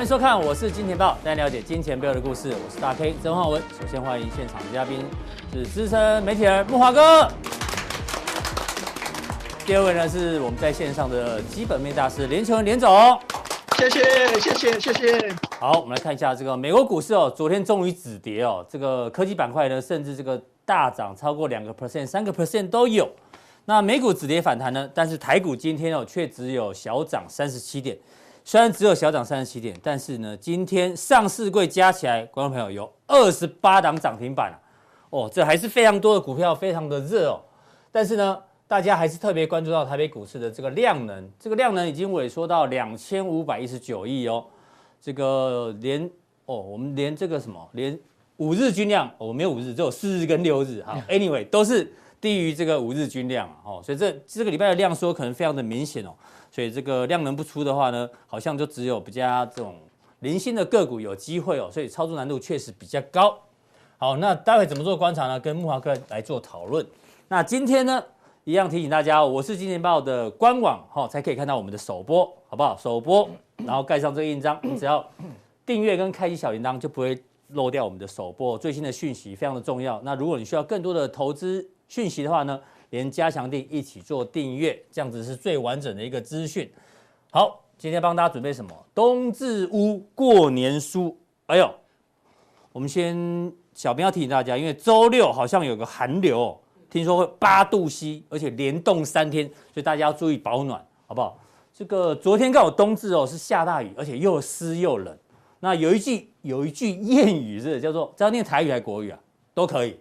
欢迎收看，我是金钱豹，带您了解金钱背后的故事。我是大 K 曾焕文。首先欢迎现场的嘉宾是资深媒体人木华哥。第二位呢是我们在线上的基本面大师连琼文连总。谢谢谢谢谢谢。好，我们来看一下这个美国股市哦，昨天终于止跌哦，这个科技板块呢甚至这个大涨超过两个 percent、三个 percent 都有。那美股止跌反弹呢，但是台股今天哦却只有小涨三十七点。虽然只有小涨三十七点，但是呢，今天上市柜加起来，观众朋友有二十八档涨停板啊，哦，这还是非常多的股票，非常的热哦。但是呢，大家还是特别关注到台北股市的这个量能，这个量能已经萎缩到两千五百一十九亿哦。这个连哦，我们连这个什么，连五日均量，我、哦、没有五日，只有四日跟六日。哈，anyway 都是低于这个五日均量哦，所以这这个礼拜的量缩可能非常的明显哦。所以这个量能不出的话呢，好像就只有比较这种零星的个股有机会哦，所以操作难度确实比较高。好，那待会怎么做观察呢？跟木华哥来做讨论。那今天呢，一样提醒大家，我是金钱豹的官网哈，才可以看到我们的首播，好不好？首播，然后盖上这个印章，你只要订阅跟开启小铃铛，就不会漏掉我们的首播最新的讯息，非常的重要。那如果你需要更多的投资讯息的话呢？连加强錠一起做订阅，这样子是最完整的一个资讯。好，今天帮大家准备什么？冬至屋过年书。哎呦，我们先小编要提醒大家，因为周六好像有个寒流，听说会八度 C，而且连冻三天，所以大家要注意保暖，好不好？这个昨天刚好冬至哦，是下大雨，而且又湿又冷。那有一句有一句谚语是叫做，这要念台语还是国语啊？都可以。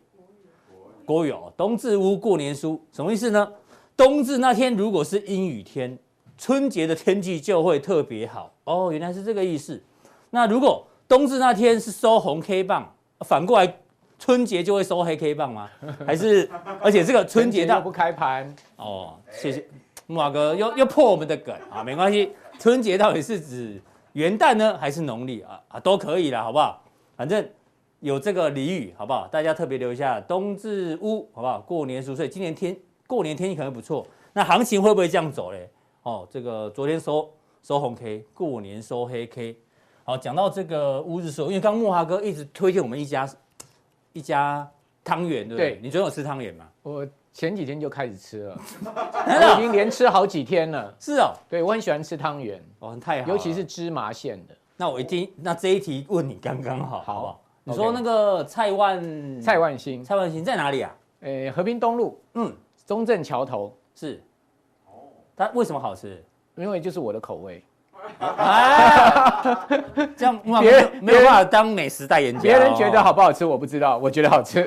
国语哦，冬至屋过年书什么意思呢？冬至那天如果是阴雨天，春节的天气就会特别好哦。原来是这个意思。那如果冬至那天是收红 K 棒，反过来春节就会收黑 K 棒吗？还是 而且这个春节到不开盘哦？谢谢木马哥又又破我们的梗啊，没关系。春节到底是指元旦呢，还是农历啊？啊，都可以了，好不好？反正。有这个俚语，好不好？大家特别留一下，冬至乌，好不好？过年熟睡今年天过年天气可能不错。那行情会不会这样走嘞？哦，这个昨天收收红 K，过年收黑 K。好，讲到这个乌日时候，因为刚慕驊哥一直推荐我们一家一家汤圆，对不对？对，你昨天有吃汤圆吗？我前几天就开始吃了，我已经连吃好几天了。是哦，对，我很喜欢吃汤圆，哦，太好，尤其是芝麻馅的。那我一定，那这一题问你刚刚好，好不好？你说那个蔡万蔡万兴，蔡万兴在哪里啊？诶，和平东路，嗯，中正桥头是。哦，它为什么好吃？因为就是我的口味。哎，这样慕驊哥没有办法当美食代言家。别人觉得好不好吃我不知道，我觉得好吃。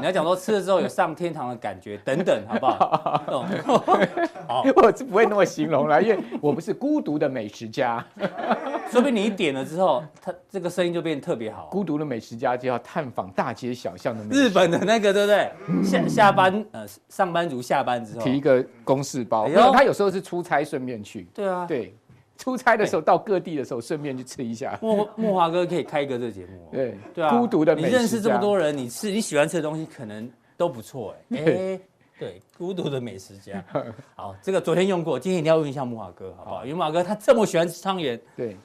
你要讲说吃了之后有上天堂的感觉等等，好不好？好，我是不会那么形容了，因为我不是孤独的美食家。说不定你一点了之后，他这个声音就变得特别好。孤独的美食家就要探访大街小巷的美食。日本的那个对不对？下下班呃，上班族下班之后提一个公事包，然后他有时候是出差顺便去。对啊，对。出差的时候到各地的时候，顺便去吃一下。莫莫华哥可以开一个这个节目。对对啊，孤独的美食家。你认识这么多人，你吃你喜欢吃的东西可能都不错哎。哎，对，孤独的美食家。好，这个昨天用过，今天一定要问一下木华哥，好不好？因为慕驊哥他这么喜欢吃汤圆。对，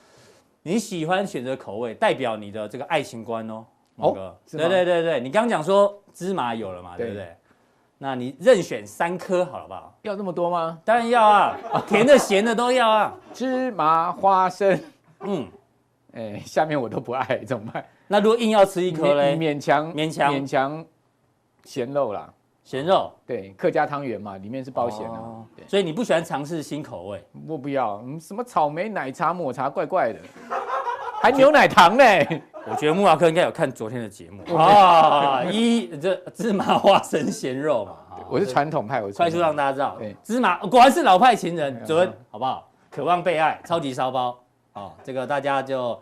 你喜欢选择口味，代表你的这个爱情观哦，慕驊哥。对对对对，你刚刚讲说芝麻有了嘛，对不对？那你任选三颗好了吧？要这么多吗？当然要啊，甜的、咸的都要啊。芝麻花生，嗯，哎，下面我都不爱，怎么办？那如果硬要吃一颗嘞？勉强勉强勉强，咸肉啦，咸肉。对，客家汤圆嘛，里面是包咸的。所以你不喜欢尝试新口味？我不要，什么草莓奶茶抹茶，怪怪的，还牛奶糖呢。我觉得木马哥应该有看昨天的节目 啊，一这芝麻花生咸肉嘛，我是传统派，我快速让大家知道，芝麻果然是老派情人，准，好不好？渴望被爱，超级烧包，哦，这个大家就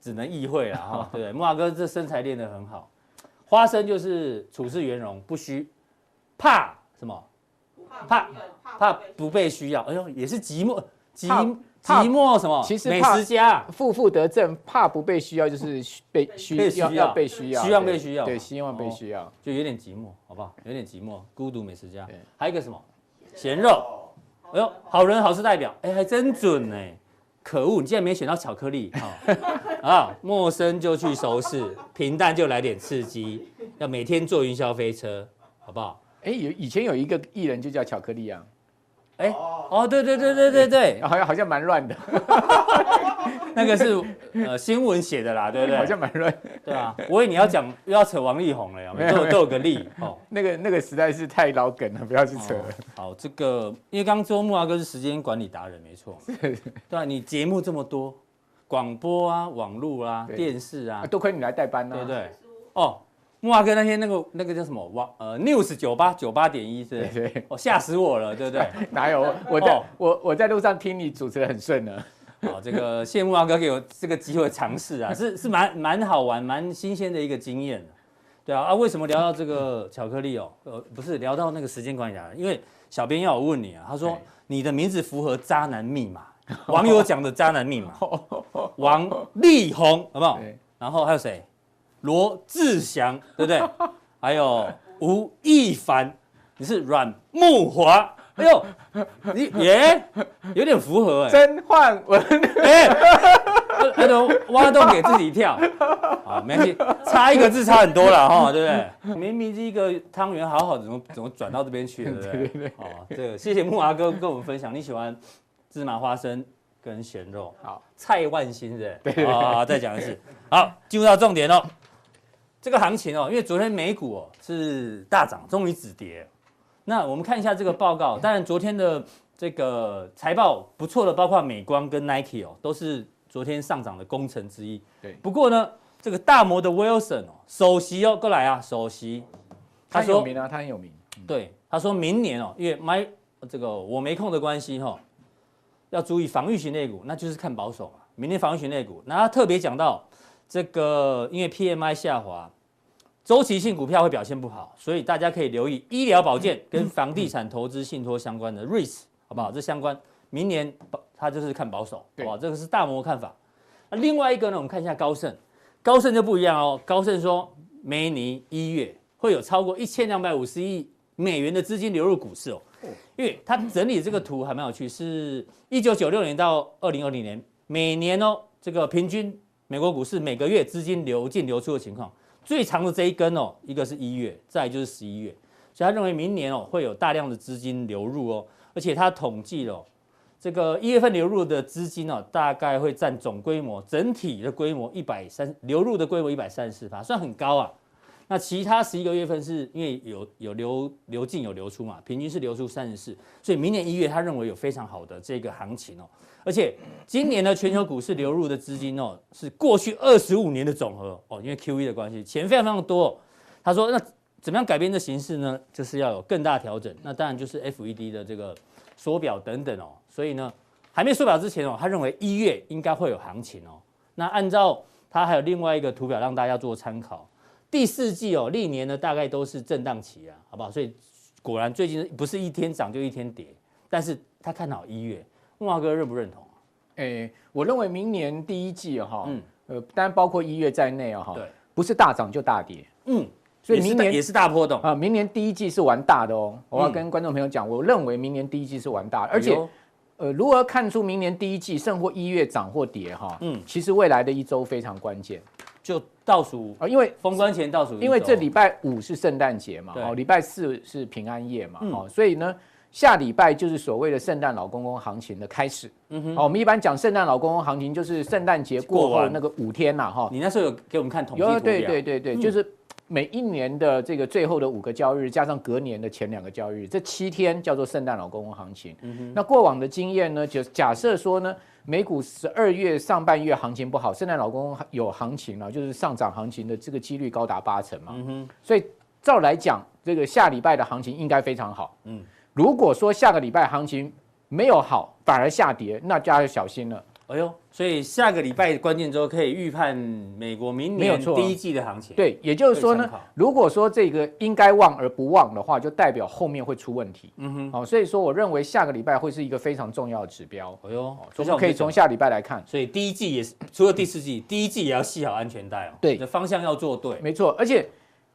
只能意会了哈，对不对？慕驊哥这身材练得很好，花生就是处事圆融，不需怕什么，怕怕不被需要，哎呦，也是寂寞寂。寂寞什么？其实美食家负负得正，怕不被需要，就是被需要要被需要，希望被需要，对，希望被需要，就有点寂寞，好不好？有点寂寞，孤独美食家。还有一个什么？咸肉。哎呦，好人好事代表，哎，还真准呢。可恶，你竟然没选到巧克力啊！啊，陌生就去熟识，平淡就来点刺激，要每天坐云霄飞车，好不好？哎，有以前有一个艺人就叫巧克力啊。哎，哦，对对对对对对，好像好像蛮乱的。那个是呃新闻写的啦，对不对？好像蛮乱。对啊，我以为你要讲又要扯王力宏了呀，都有都有个力哦。那个那个实在是太老梗了，不要去扯了。好，这个因为刚说木啊哥是时间管理达人，没错。对啊，你节目这么多，广播啊、网络啊、电视啊，多亏你来代班呢。对不对。哦。木华哥那天那个那个叫什么网呃 news 九八九八点一是，对，哦吓死我了，对不对？哪有我在我我在路上听你主持得很顺呢。好，这个谢谢木华哥给我这个机会尝试啊，是是蛮蛮好玩蛮新鲜的一个经验。对啊啊，为什么聊到这个巧克力哦？呃，不是聊到那个时间管理啊，因为小编要我问你啊，他说你的名字符合渣男密码，网友讲的渣男密码，王力宏好不好？然后还有谁？罗志祥，对不对？还有吴亦凡，你是阮木华，哎呦，你耶，有点符合哎。曾焕文，哎，那都挖洞给自己跳，好，没关系，差一个字差很多了哈，对不对？明明是一个汤圆，好好的，怎么怎么转到这边去了，对不对？对对对。好，这个谢谢木华哥跟我们分享，你喜欢芝麻花生跟咸肉，好，蔡万新对。好，再讲一次，好，进入到重点喽。这个行情哦，因为昨天美股哦是大涨，终于止跌。那我们看一下这个报告，当然昨天的这个财报不错的，包括美光跟 Nike 哦，都是昨天上涨的功臣之一。对。不过呢，这个大摩的 Wilson 哦，首席哦，过来啊，首席，他说有名啊，他很有名。对，他说明年哦，因为买这个我没空的关系哈，要注意防御型类股，那就是看保守嘛。明年防御型类股，那他特别讲到。这个因为 PMI 下滑，周期性股票会表现不好，所以大家可以留意医疗保健跟房地产投资信托相关的 REITs，好不好？这相关，明年它就是看保守，好不好？这个是大摩看法。那另外一个呢，我们看一下高盛，高盛就不一样哦。高盛说，明年一月会有超过一千两百五十亿美元的资金流入股市哦。因为它整理这个图还蛮有趣，是一九九六年到二零二零年，每年哦这个平均。美国股市每个月资金流进流出的情况，最长的这一根哦，一个是一月，再就是十一月，所以他认为明年哦会有大量的资金流入哦，而且他统计了这个一月份流入的资金哦，大概会占总规模整体的规模一百三流入的规模一百三十四%，算很高啊。那其他十一个月份是因为有有流流进有流出嘛，平均是流出三十四，所以明年一月他认为有非常好的这个行情哦。而且今年呢，全球股市流入的资金哦，是过去二十五年的总和哦。因为 QE 的关系，钱非常非常多。他说，那怎么样改变这形势呢？就是要有更大调整。那当然就是 FED 的这个缩表等等哦。所以呢，还没缩表之前哦，他认为一月应该会有行情哦。那按照他还有另外一个图表让大家做参考，第四季哦，历年呢大概都是震荡期啊，好不好？所以果然最近不是一天涨就一天跌，但是他看好一月。木华哥认不认同？哎，我认为明年第一季哈，嗯，呃，当然包括一月在内啊，哈，对，不是大涨就大跌，嗯，所以明年也是大波动啊。明年第一季是玩大的哦，我要跟观众朋友讲，我认为明年第一季是玩大的，而且，呃，如何看出明年第一季胜或一月涨或跌哈？嗯，其实未来的一周非常关键，就倒数啊，因为封关前倒数，因为这礼拜五是圣诞节嘛，哦，礼拜四是平安夜嘛，哦，所以呢。下礼拜就是所谓的圣诞老公公行情的开始。嗯哼，哦，我们一般讲圣诞老公公行情就是圣诞节过后那个五天呐，哈。你那时候有给我们看统计图对对对对，就是每一年的这个最后的五个交易日，加上隔年的前两个交易日，这七天叫做圣诞老公公行情。嗯哼，那过往的经验呢，就假设说呢，美股十二月上半月行情不好，圣诞老公公有行情了，就是上涨行情的这个几率高达八成嘛。嗯哼，所以照来讲，这个下礼拜的行情应该非常好。嗯。如果说下个礼拜行情没有好，反而下跌，那就要小心了。哎呦，所以下个礼拜关键周可以预判美国明年第一季的行情。对，也就是说呢，如果说这个应该旺而不忘的话，就代表后面会出问题。嗯哼，好，所以说我认为下个礼拜会是一个非常重要的指标。哎呦，我们可以从下礼拜来看。所以第一季也是，除了第四季，第一季也要系好安全带哦。对，方向要做对。没错，而且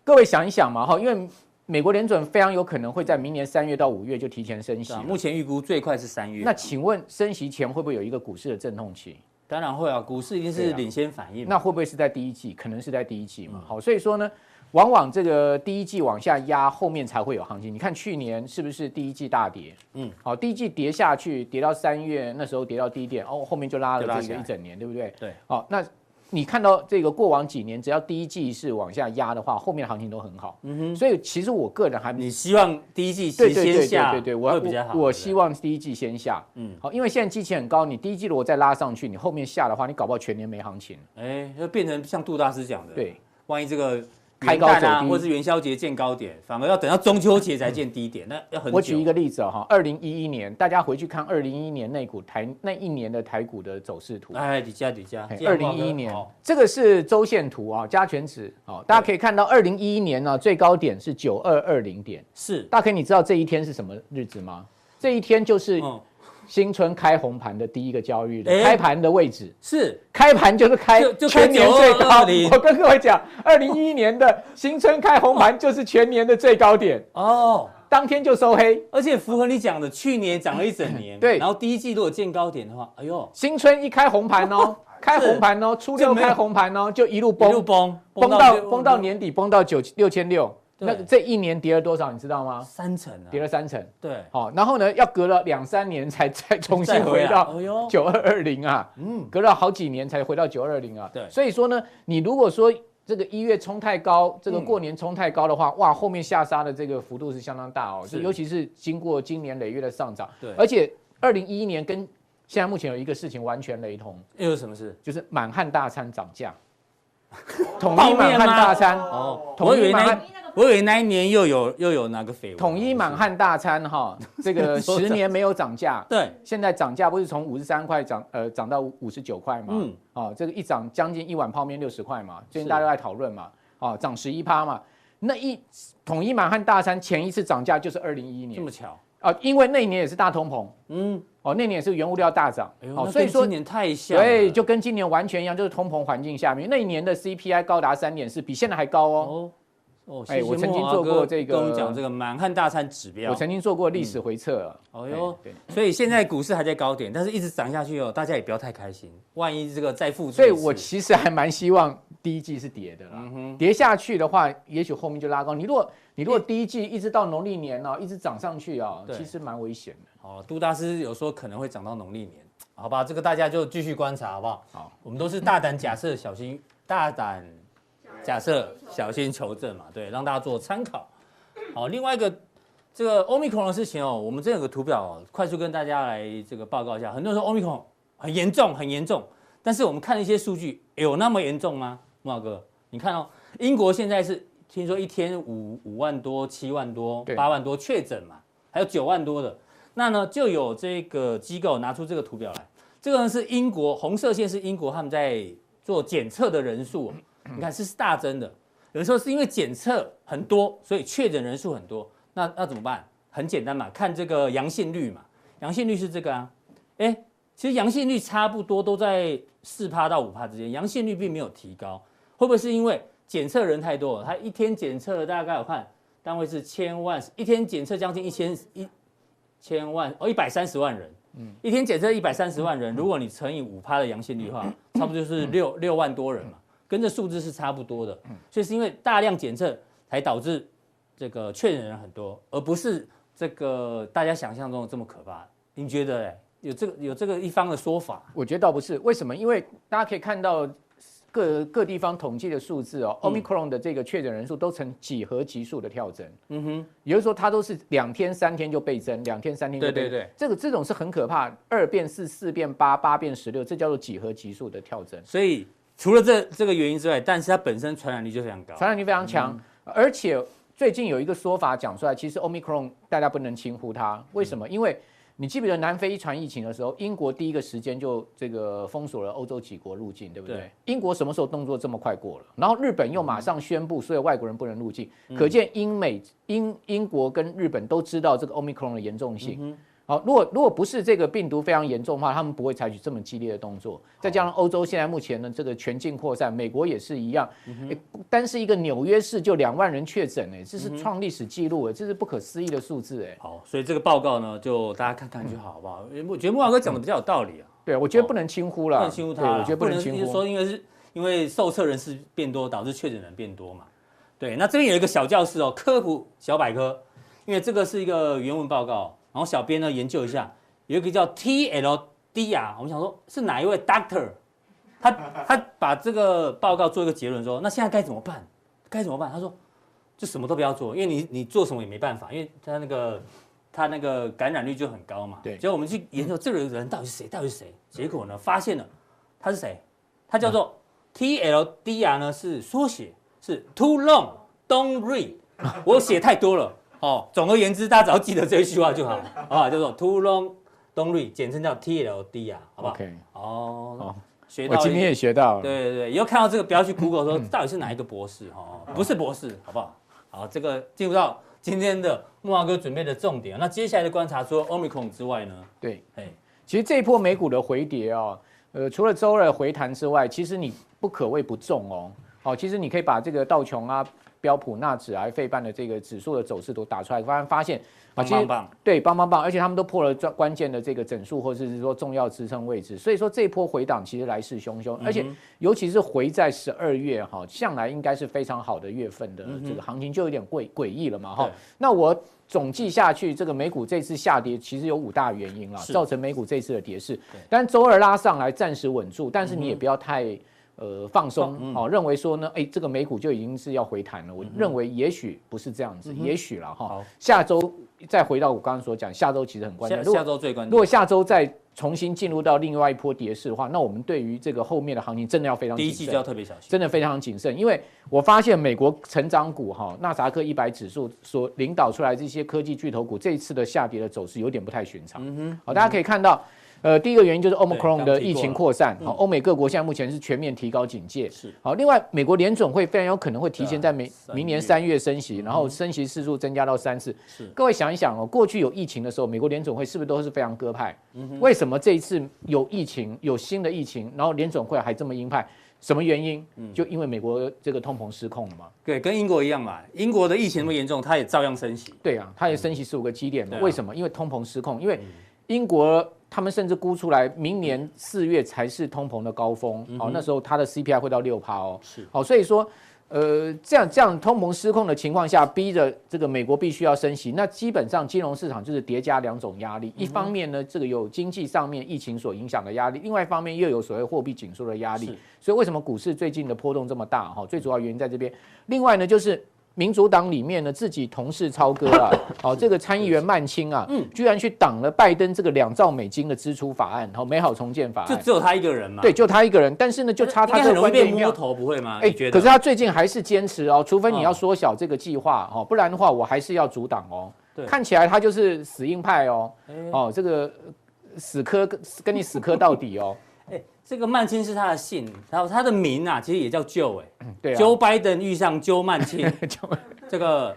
各位想一想嘛，哈，因为。美国联准非常有可能会在明年三月到五月就提前升息。目前预估最快是三月。那请问升息前会不会有一个股市的阵痛期？当然会啊，股市一定是领先反应。那会不会是在第一季？可能是在第一季嘛。好，所以说呢，往往这个第一季往下压，后面才会有行情。你看去年是不是第一季大跌？嗯，好，第一季跌下去，跌到三月那时候跌到低点，哦，后面就拉了这个一整年，对不对？对。好，那。你看到这个过往几年，只要第一季是往下压的话，后面的行情都很好。嗯哼。所以其实我个人还你希望第一季先下，对对对对对，我会比较好。我希望第一季先下。嗯。好，因为现在基期很高，你第一季如果再拉上去，你后面下的话，你搞不好全年没行情。哎，就变成像杜大师讲的，对，万一这个。开高走低，或是元宵节见高点，反而要等到中秋节才见低点，那要很久。我举一个例子哈，二零一一年，大家回去看二零一一年那股台那一年的台股的走势图。哎，底下底下，二零一一年，这个是周线图啊，加权值啊，大家可以看到二零一一年呢最高点是九二二零点，是。大家你知道这一天是什么日子吗？这一天就是。新春开红盘的第一个交易日，开盘的位置。是。开盘就是开全年最高。我跟各位讲，二零一一年的新春开红盘就是全年的最高点。哦，当天就收黑，而且符合你讲的，去年涨了一整年。对，然后第一季如果见高点的话，哎呦，新春一开红盘哦，开红盘哦，初六开红盘哦，就一路崩，一路崩，崩到崩到年底，崩到九六千六。那这一年跌了多少，你知道吗？三成啊，跌了三成。对，好，然后呢，要隔了两三年才再重新回到九二二零啊，嗯，隔了好几年才回到九二二零啊。对，所以说呢，你如果说这个一月冲太高，这个过年冲太高的话，哇，后面下杀的这个幅度是相当大哦，是，尤其是经过今年累月的上涨，对，而且二零一一年跟现在目前有一个事情完全雷同，又有什么事？就是满汉大餐涨价，统一满汉大餐。哦，统一满汉。我以为那一年又有又有哪个绯闻？统一满汉大餐哈，这个十年没有涨价，对，现在涨价不是从五十三块涨呃涨到五十九块嘛？嗯，啊，这个一涨将近一碗泡面六十块嘛，最近大家都在讨论嘛，哦，涨十一趴嘛，那一统一满汉大餐前一次涨价就是二零一一年，这么巧。啊？因为那一年也是大通膨，嗯，哦，那年也是原物料大涨，哦，所以说今年太像，对，就跟今年完全一样，就是通膨环境下面，那一年的 CPI 高达三点四，比现在还高哦。哦，哎，我曾经做过这个，跟我们讲这个满汉大餐指标。我曾经做过历史回测。哦哟，对，所以现在股市还在高点，但是一直涨下去哦，大家也不要太开心。万一这个再复，所以我其实还蛮希望第一季是跌的啦。嗯哼，跌下去的话，也许后面就拉高。你如果你如果第一季一直到农历年哦，一直涨上去啊，其实蛮危险的。哦，杜大师有说可能会涨到农历年，好吧？这个大家就继续观察，好不好？好，我们都是大胆假设，小心大胆。假设小心求证嘛，对，让大家做参考。好，另外一个这个 Omicron 的事情哦，我们这有个图表哦，快速跟大家来这个报告一下。很多人说 Omicron 很严重，很严重，但是我们看了一些数据，有那么严重吗？木老哥，你看哦，英国现在是听说一天五五万多、七万多、八万多确诊嘛，还有九万多的，那呢就有这个机构拿出这个图表来，这个呢是英国红色线是英国他们在做检测的人数。你看，这是大增的。有时候是因为检测很多，所以确诊人数很多。那那怎么办？很简单嘛，看这个阳性率嘛。阳性率是这个啊。哎，其实阳性率差不多都在四趴到五趴之间，阳性率并没有提高。会不会是因为检测人太多了？他一天检测了大概我看单位是千万，一天检测将近一千一千万哦，一百三十万人。嗯，一天检测一百三十万人，如果你乘以五趴的阳性率的话，差不多就是六六万多人嘛。跟这数字是差不多的，所以是因为大量检测才导致这个确诊人很多，而不是这个大家想象中的这么可怕。您觉得有这个有这个一方的说法？我觉得倒不是，为什么？因为大家可以看到各各地方统计的数字哦，Omicron 的这个确诊人数都呈几何级数的跳增。嗯哼，也就是说它都是两天三天就倍增，两天三天就倍增。对对对，这个这种是很可怕，二变四，四变八，八变十六，这叫做几何级数的跳增。所以。除了这这个原因之外，但是它本身传染力就非常高，传染力非常强，嗯、而且最近有一个说法讲出来，其实 Omicron 大家不能轻忽它，为什么？嗯、因为你记不记得南非一传疫情的时候，英国第一个时间就这个封锁了欧洲几国入境，对不对？对英国什么时候动作这么快过了？然后日本又马上宣布所有外国人不能入境，嗯、可见英美英英国跟日本都知道这个 Omicron 的严重性。嗯好，如果如果不是这个病毒非常严重的话，他们不会采取这么激烈的动作。再加上欧洲现在目前呢，这个全境扩散，美国也是一样，欸、单是一个纽约市就两万人确诊，哎，这是创历史记录，哎，这是不可思议的数字，哎。好，所以这个报告呢，就大家看看就好，好不好？我觉得木华哥讲的比较有道理啊。对，我觉得不能轻忽了，不能轻忽他。我觉得不能轻忽，说因为是因为受测人士变多，导致确诊人变多嘛。对，那这边有一个小教室哦，科普小百科，因为这个是一个原文报告，然后小编呢研究一下。有一个叫 TLD 啊，我们想说是哪一位 doctor，他他把这个报告做一个结论说，那现在该怎么办？该怎么办？他说，就什么都不要做，因为你你做什么也没办法，因为他那个他那个感染率就很高嘛。对。结果我们去研究这个人到底是谁？到底是谁？结果呢，发现了他是谁？他叫做 TLD 啊，呢是缩写，是 Too Long Don't Read。我写太多了哦。总而言之，大家只要记得这一句话就好啊，叫做 Too Long。Don't Read，简称叫 TLD 啊，好不好？OK，哦，学到，我今天也学到了。对对对，以后看到这个不要去 Google 说到底是哪一个博士哈，不是博士，好不好？好，这个进入到今天的木华哥准备的重点。那接下来的观察，除了 Omicron 之外呢？对，哎，其实这一波美股的回跌哦，呃，除了周二回弹之外，其实你不可谓不重哦。好，其实你可以把这个道琼啊、标普、纳指啊、费半的这个指数的走势都打出来，发现发现。棒棒棒，对，棒棒棒，而且他们都破了关关键的这个整数，或者是说重要支撑位置，所以说这一波回档其实来势汹汹，而且尤其是回在十二月哈，向来应该是非常好的月份的这个行情就有点诡诡异了嘛哈。那我总计下去，这个美股这次下跌其实有五大原因了，造成美股这次的跌势。但周二拉上来暂时稳住，但是你也不要太。呃，放松，哦，认为说呢，哎，这个美股就已经是要回弹了。我认为也许不是这样子，也许了哈。下周再回到我刚刚所讲，下周其实很关键。下周最关键。如果下周再重新进入到另外一波跌势的话，那我们对于这个后面的行情真的要非常谨慎。第一季就要特别小心，真的非常谨慎，因为我发现美国成长股哈，纳斯达克一百指数所领导出来这些科技巨头股这一次的下跌的走势有点不太寻常。嗯哼，好，大家可以看到。呃，第一个原因就是 Omicron 的疫情扩散，好，欧美各国现在目前是全面提高警戒，是好。另外，美国联准会非常有可能会提前在明明年三月升息，然后升息次数增加到三次。是，各位想一想哦，过去有疫情的时候，美国联准会是不是都是非常鸽派？为什么这一次有疫情，有新的疫情，然后联准会还这么鹰派？什么原因？就因为美国这个通膨失控了嘛？对，跟英国一样嘛。英国的疫情那么严重，它也照样升息。对啊，它也升息十五个基点。为什么？因为通膨失控，因为英国。他们甚至估出来，明年四月才是通膨的高峰，好，那时候它的 CPI 会到六趴哦，是，好，所以说，呃，这样这样通膨失控的情况下，逼着这个美国必须要升息，那基本上金融市场就是叠加两种压力，一方面呢，这个有经济上面疫情所影响的压力，另外一方面又有所谓货币紧缩的压力，所以为什么股市最近的波动这么大？哈，最主要原因在这边，另外呢就是。民主党里面呢，自己同事超哥啊，好，这个参议员曼青啊，嗯，居然去挡了拜登这个两兆美金的支出法案，好，美好重建法案，就只有他一个人嘛？对，就他一个人，但是呢，就差他这个关键摸头不会吗？哎，可是他最近还是坚持哦，除非你要缩小这个计划哦，不然的话，我还是要阻挡哦。对，看起来他就是死硬派哦，哦，这个死磕跟你死磕到底哦。这个曼青是他的姓，然后他的名啊，其实也叫 Joe 哎，对啊，Joe Biden 遇上 Joe 曼青，这个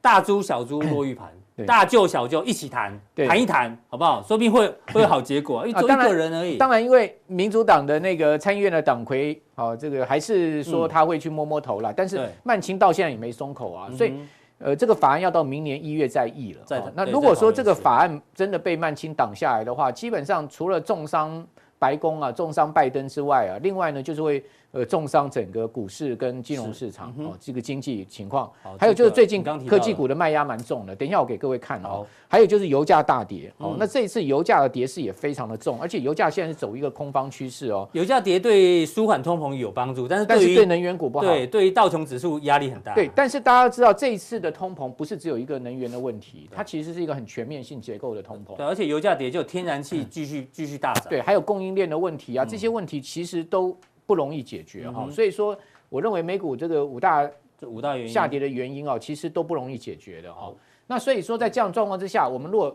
大猪小猪落玉盘，大舅小舅一起谈，谈一谈好不好？说不定会会有好结果，因为就一个人而已。当然，因为民主党的那个参议院的党魁，哦，这个还是说他会去摸摸头啦。但是曼青到现在也没松口啊，所以呃，这个法案要到明年一月再议了。在那如果说这个法案真的被曼青挡下来的话，基本上除了重伤。白宫啊，重伤拜登之外啊，另外呢，就是会。呃，重伤整个股市跟金融市场哦，这个经济情况，还有就是最近科技股的卖压蛮重的。等一下我给各位看哦。还有就是油价大跌哦，那这一次油价的跌势也非常的重，而且油价现在是走一个空方趋势哦。油价跌对舒缓通膨有帮助，但是但是对能源股不好。对，对于道琼指数压力很大。对，但是大家知道这一次的通膨不是只有一个能源的问题，它其实是一个很全面性结构的通膨。对，而且油价跌就天然气继续继续大涨。对，还有供应链的问题啊，这些问题其实都。不容易解决哈，所以说我认为美股这个五大这五大原因下跌的原因啊，其实都不容易解决的哈。那所以说在这样状况之下，我们如果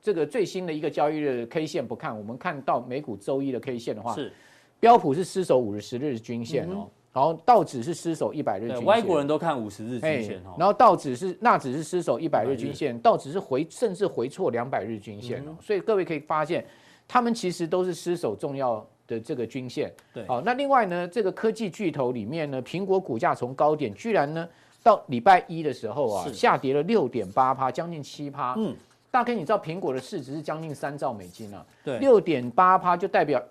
这个最新的一个交易日 K 线不看，我们看到美股周一的 K 线的话，是标普是失守五十日均线哦，然后道指是失守一百日均线，外国人都看五十日均线哦。然后道指是纳指是失守一百日均线，道指是回甚至回错两百日均线哦。所以各位可以发现，他们其实都是失守重要的这个均线。对，好，那另外呢，这个科技巨头里面呢，苹果股价从高点居然呢到礼拜一的时候啊，下跌了六点八趴，将近七趴。嗯，大概你知道苹果的市值是将近三兆美金啊。对，六点八趴就代表。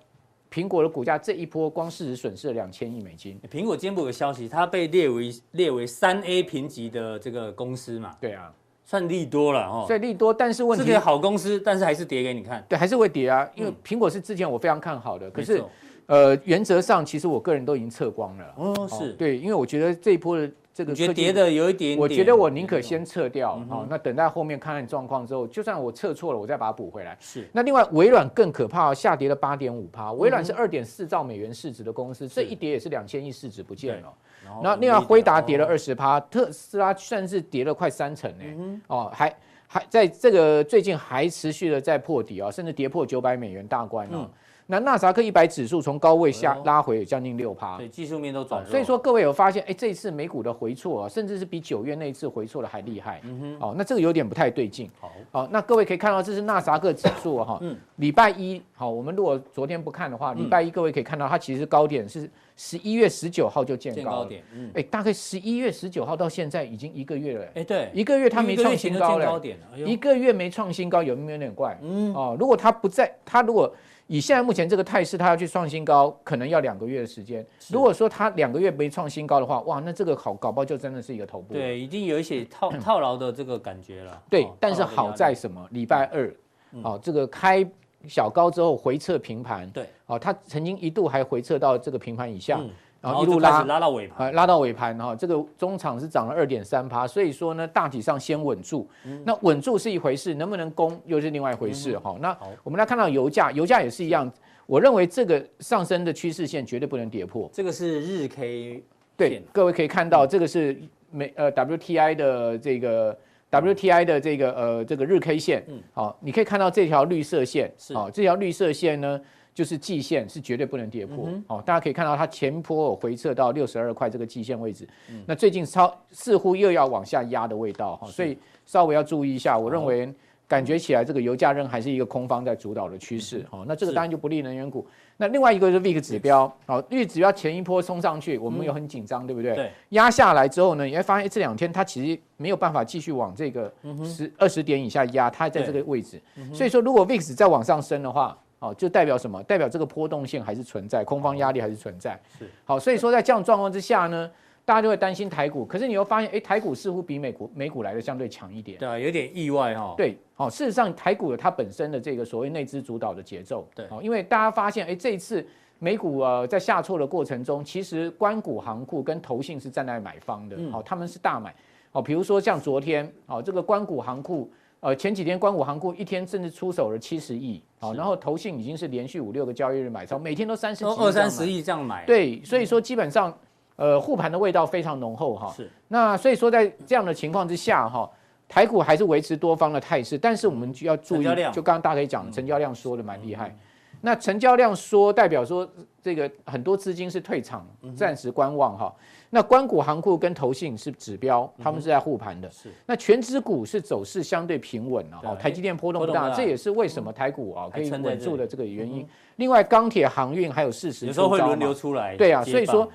苹果的股价这一波光市值损失了两千亿美金。苹果今天有个消息，它被列为列为三 A 评级的这个公司嘛？对啊，算利多了哦。所以利多，但是问题是个好公司，但是还是跌给你看。对，还是会跌啊，因为苹果是之前我非常看好的，可是呃，原则上其实我个人都已经撤光了。哦，是对，因为我觉得这一波的。这个觉得跌的有一点点，我觉得我宁可先撤掉，好、嗯哦，那等待后面看看状况之后，就算我撤错了，我再把它补回来。是。那另外微软更可怕，下跌了八点五趴。微软是二点四兆美元市值的公司，嗯、这一跌也是两千亿市值不见了。然后另外辉达跌了二十趴，特斯拉算是跌了快三成呢。嗯、哦，还还在这个最近还持续的在破底啊、哦，甚至跌破九百美元大关啊。嗯那纳斯达克一百指数从高位下拉回有将近六趴，对，技术面都转弱。所以说各位有发现，哎，这一次美股的回挫啊，甚至是比九月那一次回挫的还厉害。嗯哼，哦，那这个有点不太对劲。好，好，那各位可以看到，这是纳斯达克指数哈。嗯。礼拜一，好，我们如果昨天不看的话，礼拜一各位可以看到，它其实高点是十一月十九号就见高点。嗯。哎，大概十一月十九号到现在已经一个月了。哎，对，一个月它没创新高了。一个月没创新高，有没有点怪？嗯。哦，如果它不在，它如果。以现在目前这个态势，它要去创新高，可能要两个月的时间。如果说它两个月没创新高的话，哇，那这个好搞不好就真的是一个头部。对，已经有一些套 套牢的这个感觉了。对，哦、但是好在什么？礼拜二，嗯、哦，这个开小高之后回撤平盘。对，哦，它曾经一度还回撤到这个平盘以下。嗯然后一路拉拉到尾盘，拉到尾盘哈，这个中场是涨了二点三趴，所以说呢，大体上先稳住。那稳住是一回事，能不能攻又是另外一回事哈。那我们来看到油价，油价也是一样，我认为这个上升的趋势线绝对不能跌破。这个是日 K，对，各位可以看到这个是美呃 WTI 的这个 WTI 的这个呃这个日 K 线，好，你可以看到这条绿色线，好，这条绿色线呢。就是季线是绝对不能跌破，嗯、哦，大家可以看到它前波回撤到六十二块这个季线位置，嗯、那最近超似乎又要往下压的味道哈，是所以稍微要注意一下。我认为感觉起来这个油价仍还是一个空方在主导的趋势，哈、那这个当然就不利能源股。那另外一个是 VIX 指标，好，VIX 指标前一波冲上去，我们又很紧张，嗯、对不对？对。压下来之后呢，你会发现这两天它其实没有办法继续往这个十二十点以下压，它在这个位置。嗯、所以说，如果 VIX 再往上升的话，好，就代表什么？代表这个波动性还是存在，空方压力还是存在。是好，所以说在这样状况之下呢，大家就会担心台股。可是你又发现，哎，台股似乎比美股美股来的相对强一点。对啊，有点意外哈。对，好，事实上台股有它本身的这个所谓内资主导的节奏。对，好，因为大家发现，哎，这一次美股呃在下挫的过程中，其实关股行库跟投信是站在买方的。好，他们是大买。好，比如说像昨天，好，这个关股行库。呃，前几天关谷行库一天甚至出手了七十亿，好，然后投信已经是连续五六个交易日买超，每天都三十二三十亿这样买。对，所以说基本上，呃，护盘的味道非常浓厚哈。是。那所以说在这样的情况之下哈，台股还是维持多方的态势，但是我们就要注意，就刚刚大家可以讲，成交量说的蛮厉害。那成交量缩代表说这个很多资金是退场，暂时观望哈。那关股行库跟投信是指标，他们是在护盘的。是。那全指股是走势相对平稳啊，台积电波动不大，这也是为什么台股啊可以稳住的这个原因。另外，钢铁、航运还有事实，有时候会轮流出来。对啊，所以说，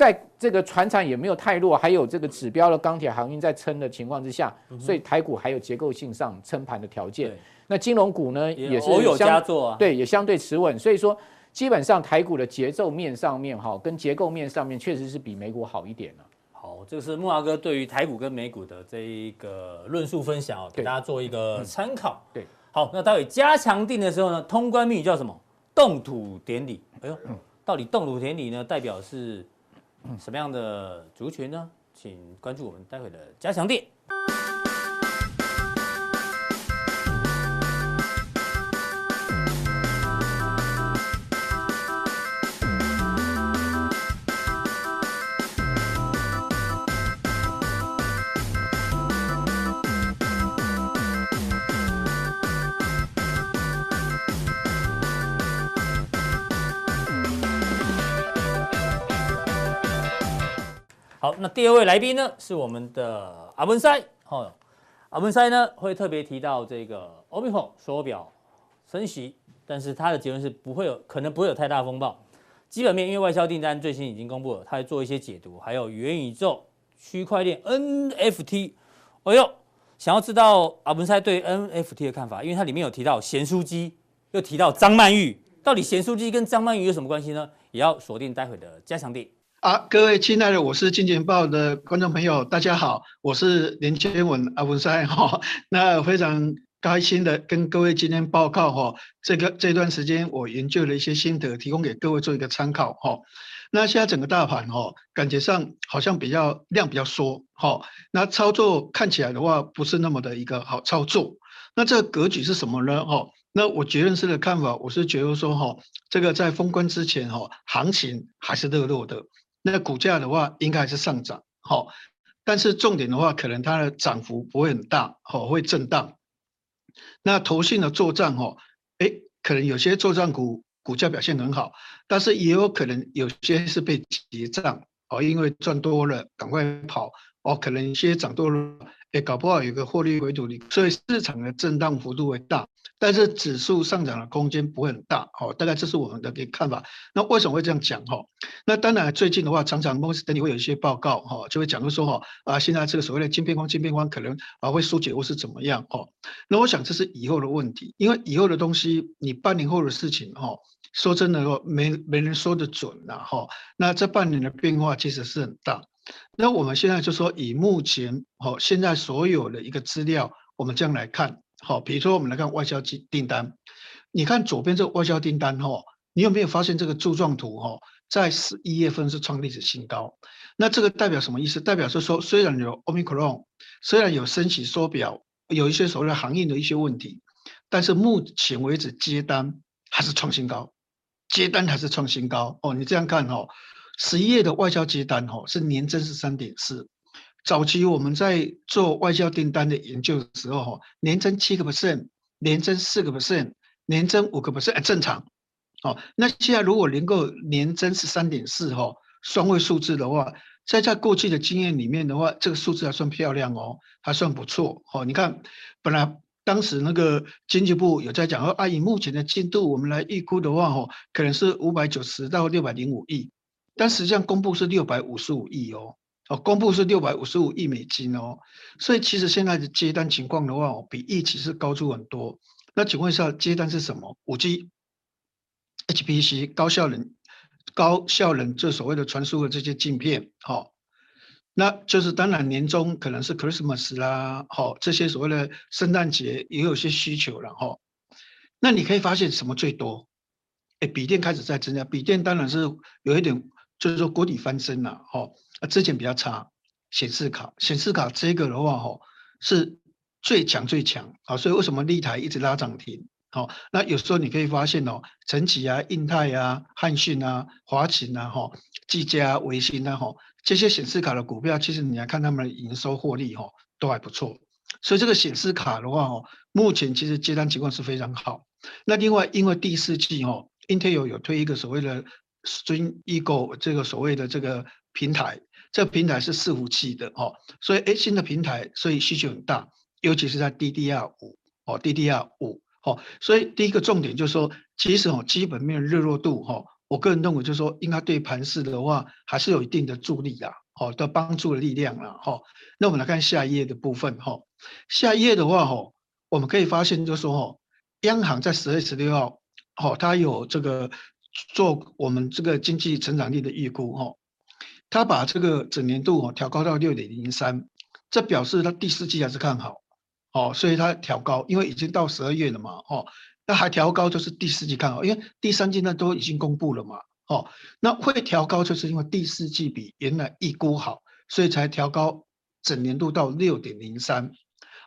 在这个船产也没有太弱，还有这个指标的钢铁、航运在撑的情况之下，所以台股还有结构性上撑盘的条件。那金融股呢，也是有佳作，对，也相对持稳。所以说。基本上台股的节奏面上面哈，跟结构面上面确实是比美股好一点了。好，这个是木华哥对于台股跟美股的这一个论述分享哦，给大家做一个参考。对，好，那待会加强定的时候呢，通关密语叫什么？动土典礼。哎呦，到底动土典礼呢，代表是什么样的族群呢？请关注我们待会的加强店。那第二位来宾呢是我们的阿文塞，哦，阿文塞呢会特别提到这个 Omicron 缩表升息，但是他的结论是不会有，可能不会有太大风暴。基本面因为外销订单最新已经公布了，他会做一些解读，还有元宇宙、区块链 NFT。哎呦，想要知道阿文塞对 NFT 的看法，因为它里面有提到咸酥鸡，又提到张曼玉，到底咸酥鸡跟张曼玉有什么关系呢？也要锁定待会的加强錠。啊，各位亲爱的，我是金钱报的观众朋友，大家好，我是连接文阿文山哈，那非常。开心的跟各位今天报告哈，这个这段时间我研究了一些心得，提供给各位做一个参考哈。那现在整个大盘哈，感觉上好像比较量比较缩哈，那操作看起来的话不是那么的一个好操作。那这个格局是什么呢？哈，那我结论式的看法，我是觉得说哈，这个在封关之前哈，行情还是热络的，那股价的话应该还是上涨好，但是重点的话，可能它的涨幅不会很大，好，会震荡。那投信的做账哦，哎，可能有些做账股股价表现很好，但是也有可能有些是被结账哦，因为赚多了赶快跑哦，可能一些涨多了。哎，搞不好有个获利回吐率，所以市场的震荡幅度会大，但是指数上涨的空间不会很大，哦，大概这是我们的一个看法。那为什么会这样讲？哈，那当然最近的话，常常摩根士丹利会有一些报告，哈，就会讲说，哈，啊，现在这个所谓的晶片荒、晶片荒可能啊会疏解或是怎么样，哈。那我想这是以后的问题，因为以后的东西，你半年后的事情，哈，说真的，没没人说得准呐，哈。那这半年的变化其实是很大。那我们现在就说，以目前好，现在所有的一个资料，我们这样来看，好，比如说我们来看外销订订单，你看左边这个外销订单哈，你有没有发现这个柱状图哈，在十一月份是创历史新高？那这个代表什么意思？代表是说，虽然有 Omicron，虽然有升息缩表，有一些所谓的行业的一些问题，但是目前为止接单还是创新高，接单还是创新高哦。你这样看哈。十一月的外销接单吼是年增是三点四，早期我们在做外销订单的研究的时候吼，年增七个 percent，年增四个 percent，年增五个 percent 正常，哦，那现在如果能够年增是三点四吼，双位数字的话，在在过去的经验里面的话，这个数字还算漂亮哦，还算不错哦。你看，本来当时那个经济部有在讲说，啊，以目前的进度，我们来预估的话吼，可能是五百九十到六百零五亿。但实际上公布是六百五十五亿哦，哦，公布是六百五十五亿美金哦，所以其实现在的接单情况的话，哦，比预期是高出很多。那请问一下，接单是什么？五 G、HPC 高效能、高效能这所谓的传输的这些镜片，好，那就是当然年终可能是 Christmas 啦，好，这些所谓的圣诞节也有些需求了哈。那你可以发现什么最多？哎，笔电开始在增加，笔电当然是有一点。就是说，国底翻身了，哈，啊，之前比较差，显示卡，显示卡这个的话，哈，是最强最强，啊，所以为什么立台一直拉涨停，好，那有时候你可以发现哦，晨起啊、印泰啊、汉讯啊、华擎啊、哈、技嘉、微星啊，哈，这些显示卡的股票，其实你来看他们的营收获利，哈，都还不错，所以这个显示卡的话，哈，目前其实接单情况是非常好。那另外，因为第四季，哈，Intel 有推一个所谓的。Stream Eagle 这个所谓的这个平台，这个平台是伺服器的哦，所以诶新的平台，所以需求很大，尤其是在 DDR 五哦，DDR 五哦，所以第一个重点就是说，其实哦基本面热络度哈，我个人认为就是说，应该对盘市的话还是有一定的助力的哦的帮助的力量了哈。那我们来看下一页的部分哈，下一页的话哈，我们可以发现就是说哈，央行在十月十六号哦，它有这个。做我们这个经济成长率的预估，哦，他把这个整年度哦调高到六点零三，这表示他第四季还是看好，哦，所以他调高，因为已经到十二月了嘛，哦，那还调高就是第四季看好，因为第三季呢都已经公布了嘛，哦，那会调高就是因为第四季比原来预估好，所以才调高整年度到六点零三。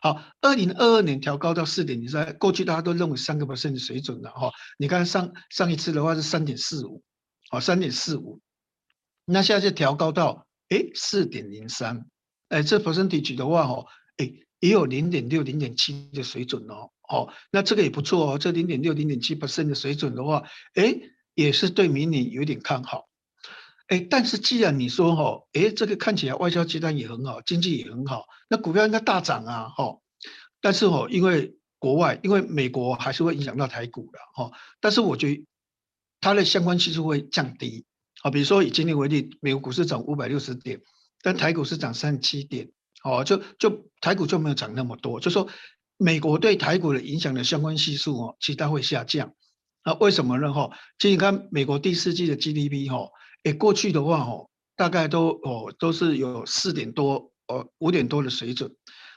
好，二零二二年调高到四点零三，过去大家都认为三个 percent 的水准了哈。你看上上一次的话是三点四五，好，三点四五，那现在就调高到哎四点零三，哎这 percentage 的话哈，哎也有零点六、零点七的水准哦，哦，那这个也不错哦，这零点六、零点七 percent 的水准的话，哎也是对明年有点看好。哎，但是既然你说哈，哎，这个看起来外销阶段也很好，经济也很好，那股票应该大涨啊，哈。但是哦，因为国外，因为美国还是会影响到台股的哈。但是我觉得它的相关系数会降低啊。比如说以今天为例，美国股市涨五百六十点，但台股是涨三十七点，哦，就就台股就没有涨那么多，就说美国对台股的影响的相关系数哦，其实它会下降。那为什么呢？哈，其实你看美国第四季的 GDP 哈。诶，过去的话哦，大概都哦都是有四点多哦五点多的水准，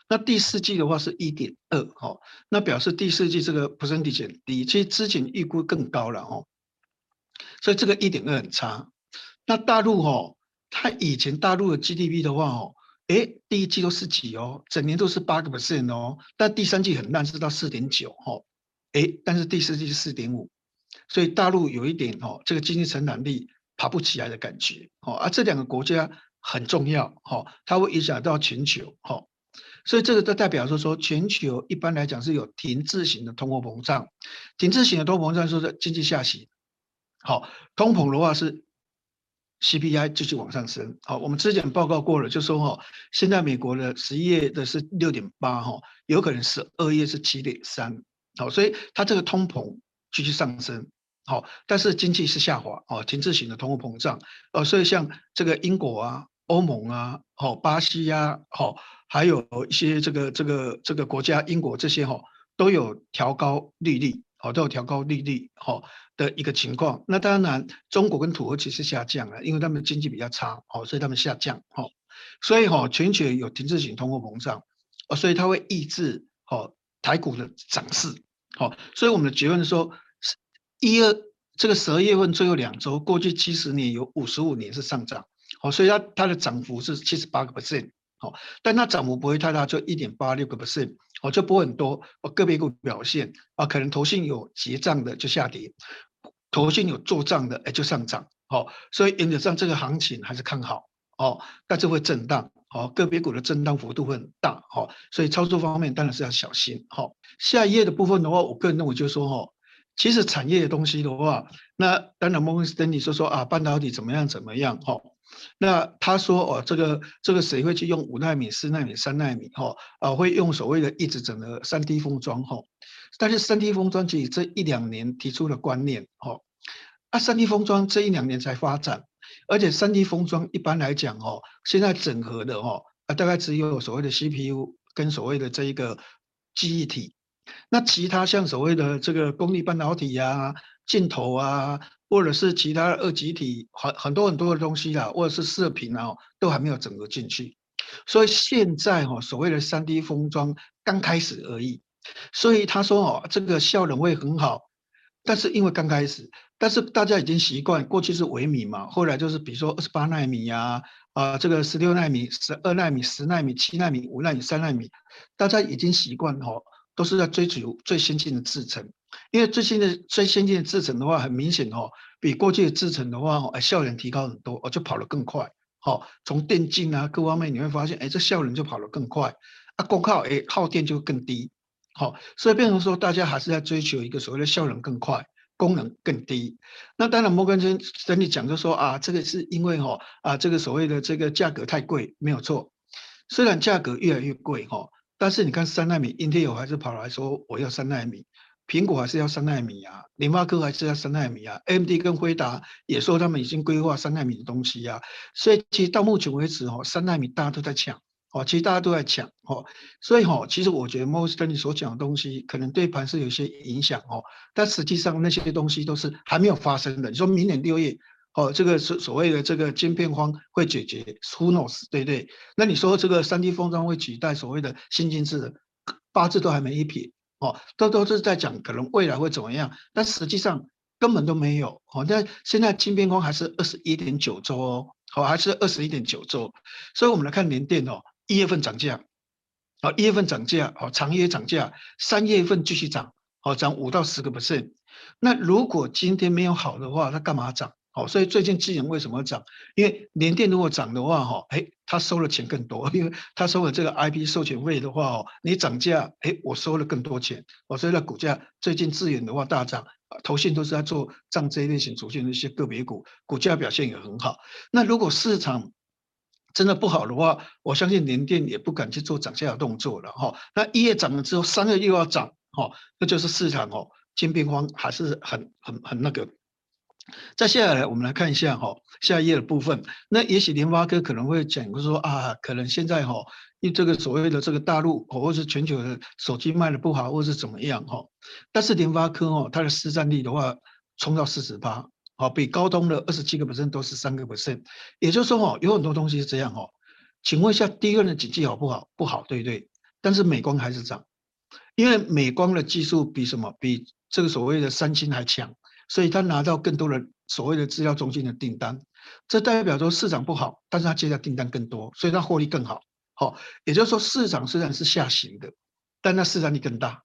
那第四季的话是一点二哈，那表示第四季这个 percentage 很低，其实之前预估更高了哦，所以这个一点二很差。那大陆哦，它以前大陆的 GDP 的话哦，诶，第一季都是几哦，整年都是八个 percent 哦，但第三季很烂，是到四点九哈，诶，但是第四季是四点五，所以大陆有一点哦，这个经济成长力。爬不起来的感觉，哦，而这两个国家很重要，哈，它会影响到全球，哈，所以这个都代表说说全球一般来讲是有停滞型的通货膨胀，停滞型的通货膨胀说是经济下行，好，通膨的话是 CPI 继续往上升，好，我们之前报告过了，就说哈，现在美国的十一月的是六点八，哈，有可能十二月是七点三，好，所以它这个通膨继续上升。好，但是经济是下滑哦，停滞型的通货膨胀哦，所以像这个英国啊、欧盟啊、好巴西呀、啊、好，还有一些这个这个这个国家，英国这些哈都有调高利率，好都有调高利率好的一个情况。那当然，中国跟土耳其是下降了，因为他们经济比较差，好，所以他们下降，好，所以哈全球有停滞型通货膨胀，哦，所以它会抑制好台股的涨势，好，所以我们的结论是说。一二这个十二月份最后两周，过去七十年有五十五年是上涨，好，所以它它的涨幅是七十八个 percent，好，但它涨幅不会太大，就一点八六个 percent，好，就不会很多。哦，个别股表现啊，可能投信有结账的就下跌，投信有做账的哎就上涨，好，所以原则上这个行情还是看好，哦，但是会震荡，好，个别股的震荡幅度会很大，好，所以操作方面当然是要小心，好，下一页的部分的话，我个人认为就是说哈。其实产业的东西的话，那当然摩根斯丹利说说啊，半导体怎么样怎么样哈。那他说哦，这个这个谁会去用五纳米、四纳米、三纳米哈？啊，会用所谓的一直整的三 D 封装哈。但是三 D 封装其实这一两年提出了观念哈。啊，三 D 封装这一两年才发展，而且三 D 封装一般来讲哦，现在整合的哈啊，大概只有所谓的 CPU 跟所谓的这一个记忆体。那其他像所谓的这个功率半导体啊、镜头啊，或者是其他二极体，很很多很多的东西啦，或者是射频啊，都还没有整合进去。所以现在哈，所谓的三 D 封装刚开始而已。所以他说哦，这个效能会很好，但是因为刚开始，但是大家已经习惯，过去是微米嘛，后来就是比如说二十八纳米呀，啊，这个十六纳米、十二纳米、十纳米、七纳米、五纳米、三纳米，大家已经习惯哦。都是在追求最先进的制程，因为最新的最先进的制程的话，很明显哦，比过去的制程的话，哎，效能提高很多，哦，就跑得更快。好，从电竞啊各方面你会发现，哎，这效能就跑得更快。啊，功耗哎耗电就更低。好，所以变成说大家还是在追求一个所谓的效能更快，功能更低。那当然摩根士丹利讲就说啊，这个是因为哈啊这个所谓的这个价格太贵，没有错。虽然价格越来越贵哈。但是你看三纳米，Intel 还是跑来说我要三纳米，苹果还是要三纳米啊，联发科还是要三纳米啊，AMD 跟辉达也说他们已经规划三纳米的东西啊，所以其实到目前为止哦，三纳米大家都在抢哦，其实大家都在抢哦，所以哦，其实我觉得 Most 你所讲的东西可能对盘是有些影响哦，但实际上那些东西都是还没有发生的。你说明年六月。哦，这个是所谓的这个晶片荒会解决，Who knows，对不对？那你说这个三 D 封装会取代所谓的先进制的，八字都还没一撇，哦，都都是在讲可能未来会怎么样，但实际上根本都没有。哦，那现在晶片荒还是二十一点九周哦，好，还是二十一点九周，所以我们来看联电哦，一月份涨价，哦，一月份涨价，哦，长月涨价，三月份继续涨，哦，涨五到十个 percent。那如果今天没有好的话，它干嘛涨？好，所以最近智原为什么涨？因为联电如果涨的话，哈，哎，他收的钱更多，因为他收了这个 IP 授权费的话，哦，你涨价，哎，我收了更多钱，我所以那，股价最近智原的话大涨，投信都是在做涨这一类型出现的一些个别股，股价表现也很好。那如果市场真的不好的话，我相信联电也不敢去做涨价的动作了哈。那一月涨了之后，三月又要涨，哈，那就是市场哦，金兵荒还是很很很那个。再下来，我们来看一下哈，下一页的部分。那也许联发科可能会讲说啊，可能现在哈，因为这个所谓的这个大陆或者是全球的手机卖的不好，或是怎么样哈。但是联发科哦，它的市占率的话，冲到四十八，好，比高通的二十七个百分点都是三个 percent。也就是说哦，有很多东西是这样哦。请问一下，第一个的景气好不好？不好，对不对？但是美光还是涨，因为美光的技术比什么？比这个所谓的三星还强。所以他拿到更多的所谓的资料中心的订单，这代表说市场不好，但是他接的订单更多，所以他获利更好。好，也就是说市场虽然是下行的，但它市占率更大，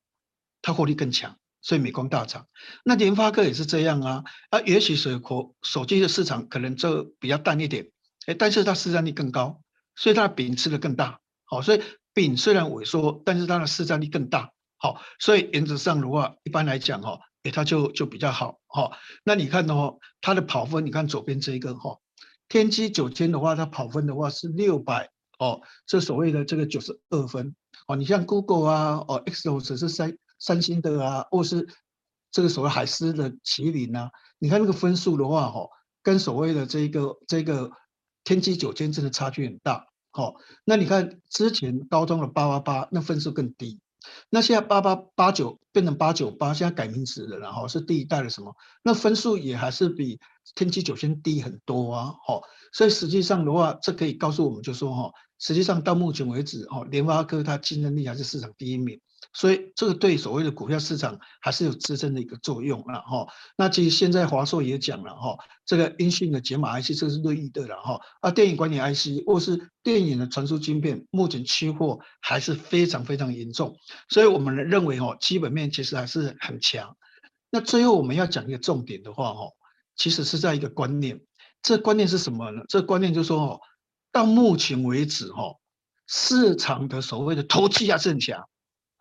它获利更强，所以美光大涨。那联发科也是这样啊，啊，也许手口手机的市场可能就比较淡一点，哎，但是它市占率更高，所以它的饼吃的更大。好，所以饼虽然萎缩，但是它的市占率更大。好，所以原则上的话，一般来讲哈。哎，它就就比较好哈。那你看哦，它的跑分，你看左边这一个哈，天玑九千的话，它跑分的话是六百哦，这所谓的这个九十二分哦。你像 Google 啊，哦，Exynos 是三三星的啊，或是这个所谓海思的麒麟啊，你看那个分数的话哈，跟所谓的这个这个天玑九千真的差距很大。好，那你看之前高通的八八八，那分数更低。那现在八八八九变成八九八，现在改名字了，然后是第一代的什么？那分数也还是比天玑九千低很多啊，好，所以实际上的话，这可以告诉我们就说哈，实际上到目前为止，哈，联发科它竞争力还是市场第一名。所以这个对所谓的股票市场还是有支撑的一个作用了哈。那其实现在华硕也讲了哈，这个音讯的解码 IC 这是乐意的了哈。啊，电影管理 IC 或是电影的传输晶片，目前缺货还是非常非常严重。所以我们认为哦，基本面其实还是很强。那最后我们要讲一个重点的话哦，其实是在一个观念。这观念是什么呢？这观念就是说哦，到目前为止哈，市场的所谓的投机还是很强。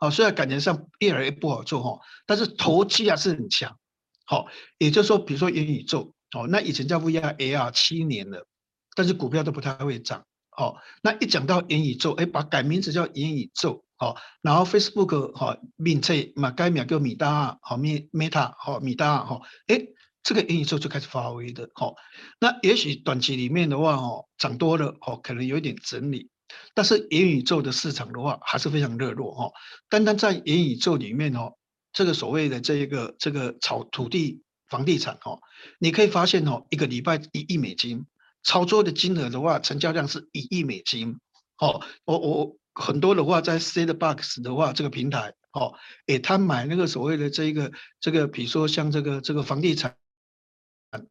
好，虽然感觉上越来越不好做哈，但是投机还是很强。好，也就是说，比如说元宇宙，哦，那以前叫 VR AR 七年了，但是股票都不太会涨。好，那一讲到元宇宙，哎，把改名字叫元宇宙，好，然后 Facebook 哈，名称嘛改名叫米大，好，Meta 好，米大哈，哎，这个元宇宙就开始发威的。好，那也许短期里面的话，哦，涨多了，哦，可能有一点整理。但是元宇宙的市场的话还是非常热络哈，单单在元宇宙里面哦，这个所谓的这一个这个炒土地房地产哦，你可以发现哦，一个礼拜一亿美金，操作的金额的话，成交量是一亿美金哦，我我很多的话在 Sandbox 的话这个平台哦，诶，他买那个所谓的这一个这个，比如说像这个这个房地产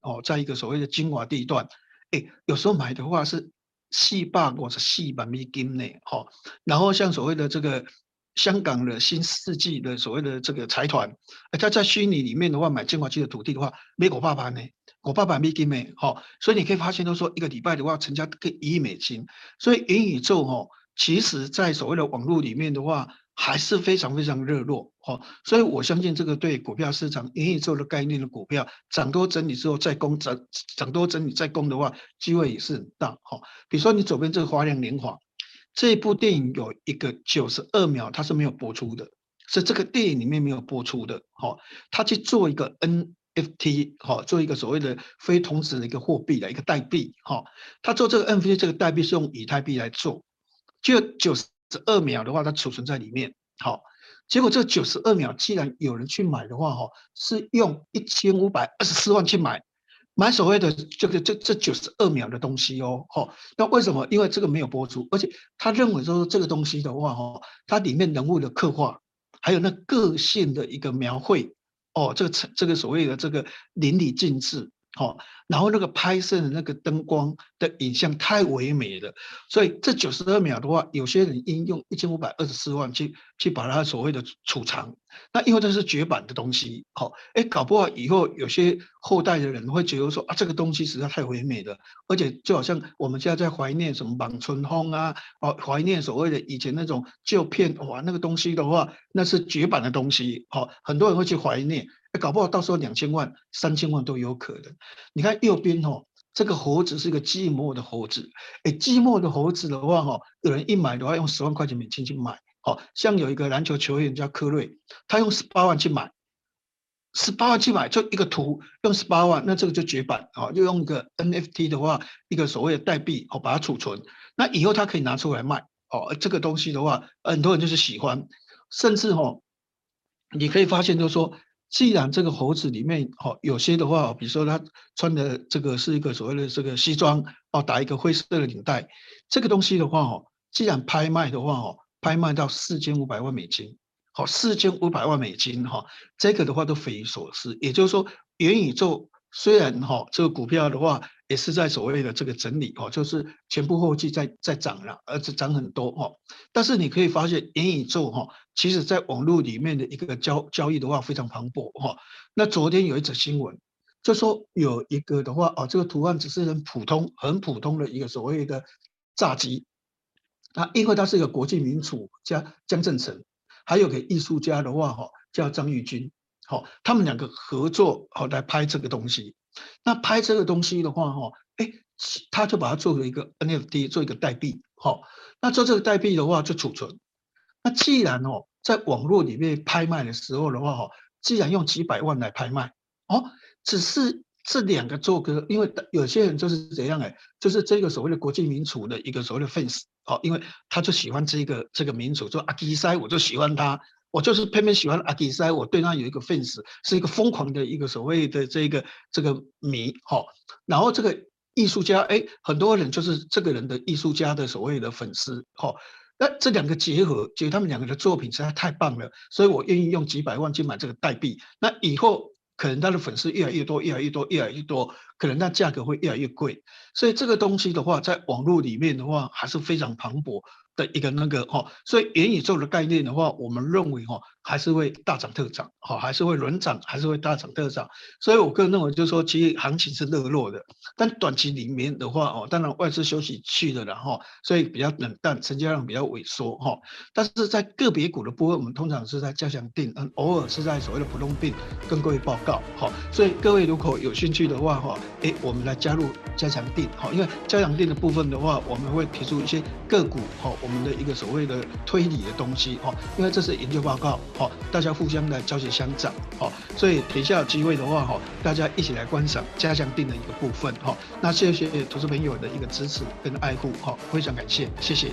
哦，在一个所谓的精华地段，诶，有时候买的话是。四百或者四百美金呢，哈，然后像所谓的这个香港的新世纪的所谓的这个财团，他在虚拟里面的话买精华区的土地的话，没我爸爸呢，五百万美金呢，哈，所以你可以发现，都说一个礼拜的话成交可以一亿美金，所以元宇宙哈，其实在所谓的网络里面的话。还是非常非常热络，哦，所以我相信这个对股票市场元宇宙的概念的股票涨多整理之后再攻，涨涨多整理再攻的话，机会也是很大，哈。比如说你左边这个华亮联华，这部电影有一个九十二秒，它是没有播出的，是这个电影里面没有播出的，哈。他去做一个 NFT，哈，做一个所谓的非同质的一个货币的一个代币，哈。他做这个 NFT 这个代币是用以太币来做，就九十。这二秒的话，它储存在里面。好，结果这九十二秒，既然有人去买的话，哈，是用一千五百二十四万去买，买所谓的这个这这九十二秒的东西哦，哈。那为什么？因为这个没有播出，而且他认为说这个东西的话，哈，它里面人物的刻画，还有那个性的一个描绘，哦，这个这个所谓的这个淋漓尽致。好，然后那个拍摄的那个灯光的影像太唯美了，所以这九十二秒的话，有些人应用一千五百二十四万去去把它所谓的储藏，那因为这是绝版的东西，好，哎，搞不好以后有些后代的人会觉得说啊，这个东西实在太唯美了，而且就好像我们现在在怀念什么望春风啊，哦，怀念所谓的以前那种旧片，哇，那个东西的话，那是绝版的东西，好，很多人会去怀念。搞不好到时候两千万、三千万都有可能。你看右边哦，这个猴子是一个寂寞的猴子，哎，寂寞的猴子的话哦，有人一买的话用十万块钱美金去买，哦像有一个篮球球员叫科瑞，他用十八万去买。十八万去买，就一个图用十八万，那这个就绝版啊！又用一个 NFT 的话，一个所谓的代币哦，把它储存，那以后它可以拿出来卖哦。这个东西的话，很多人就是喜欢，甚至哦，你可以发现就是说，既然这个猴子里面哦，有些的话，比如说他穿的这个是一个所谓的这个西装哦，打一个灰色的领带，这个东西的话哦，既然拍卖的话哦，拍卖到四千五百万美金。好，四千五百万美金哈，这个的话都匪夷所思。也就是说，元宇宙虽然哈，这个股票的话也是在所谓的这个整理哦，就是前仆后继在在涨了，而且涨很多哈。但是你可以发现，元宇宙哈，其实在网络里面的一个交交易的话非常磅礴哈。那昨天有一则新闻，就说有一个的话哦，这个图案只是很普通、很普通的一个所谓的炸鸡，啊，因为它是一个国际名厨加江振诚。还有个艺术家的话，哈，叫张玉军，好，他们两个合作，好来拍这个东西。那拍这个东西的话，哈，哎，他就把它做了一个 NFT，做一个代币，好，那做这个代币的话就储存。那既然哦，在网络里面拍卖的时候的话，哈，既然用几百万来拍卖，哦，只是这两个做个，因为有些人就是怎样哎，就是这个所谓的国际民主的一个所谓的 fans。好，因为他就喜欢这个这个民主，说阿基塞，我就喜欢他，我就是偏偏喜欢阿迪塞，我对他有一个 fans，是一个疯狂的一个所谓的这个这个迷，好，然后这个艺术家，哎，很多人就是这个人的艺术家的所谓的粉丝，好，那这两个结合，觉得他们两个的作品实在太棒了，所以我愿意用几百万去买这个代币，那以后。可能他的粉丝越来越多，越来越多，越来越多，可能那价格会越来越贵，所以这个东西的话，在网络里面的话，还是非常磅礴。的一个那个哈，所以元宇宙的概念的话，我们认为哈还是会大涨特涨，好还是会轮涨，还是会大涨特涨。所以我个人认为就是说，其实行情是热络的，但短期里面的话哦，当然外资休息去了然后，所以比较冷淡，成交量比较萎缩哈。但是在个别股的部分，我们通常是在加强定，嗯，偶尔是在所谓的普通錠跟各位报告哈。所以各位如果有兴趣的话哈，哎，我们来加入加强定哈，因为加强定的部分的话，我们会提出一些个股哈。我们的一个所谓的推理的东西哈，因为这是研究报告哦，大家互相来交接相长好，所以等一下有机会的话哈，大家一起来观赏加强定的一个部分哈。那谢谢投资朋友的一个支持跟爱护哈，非常感谢，谢谢。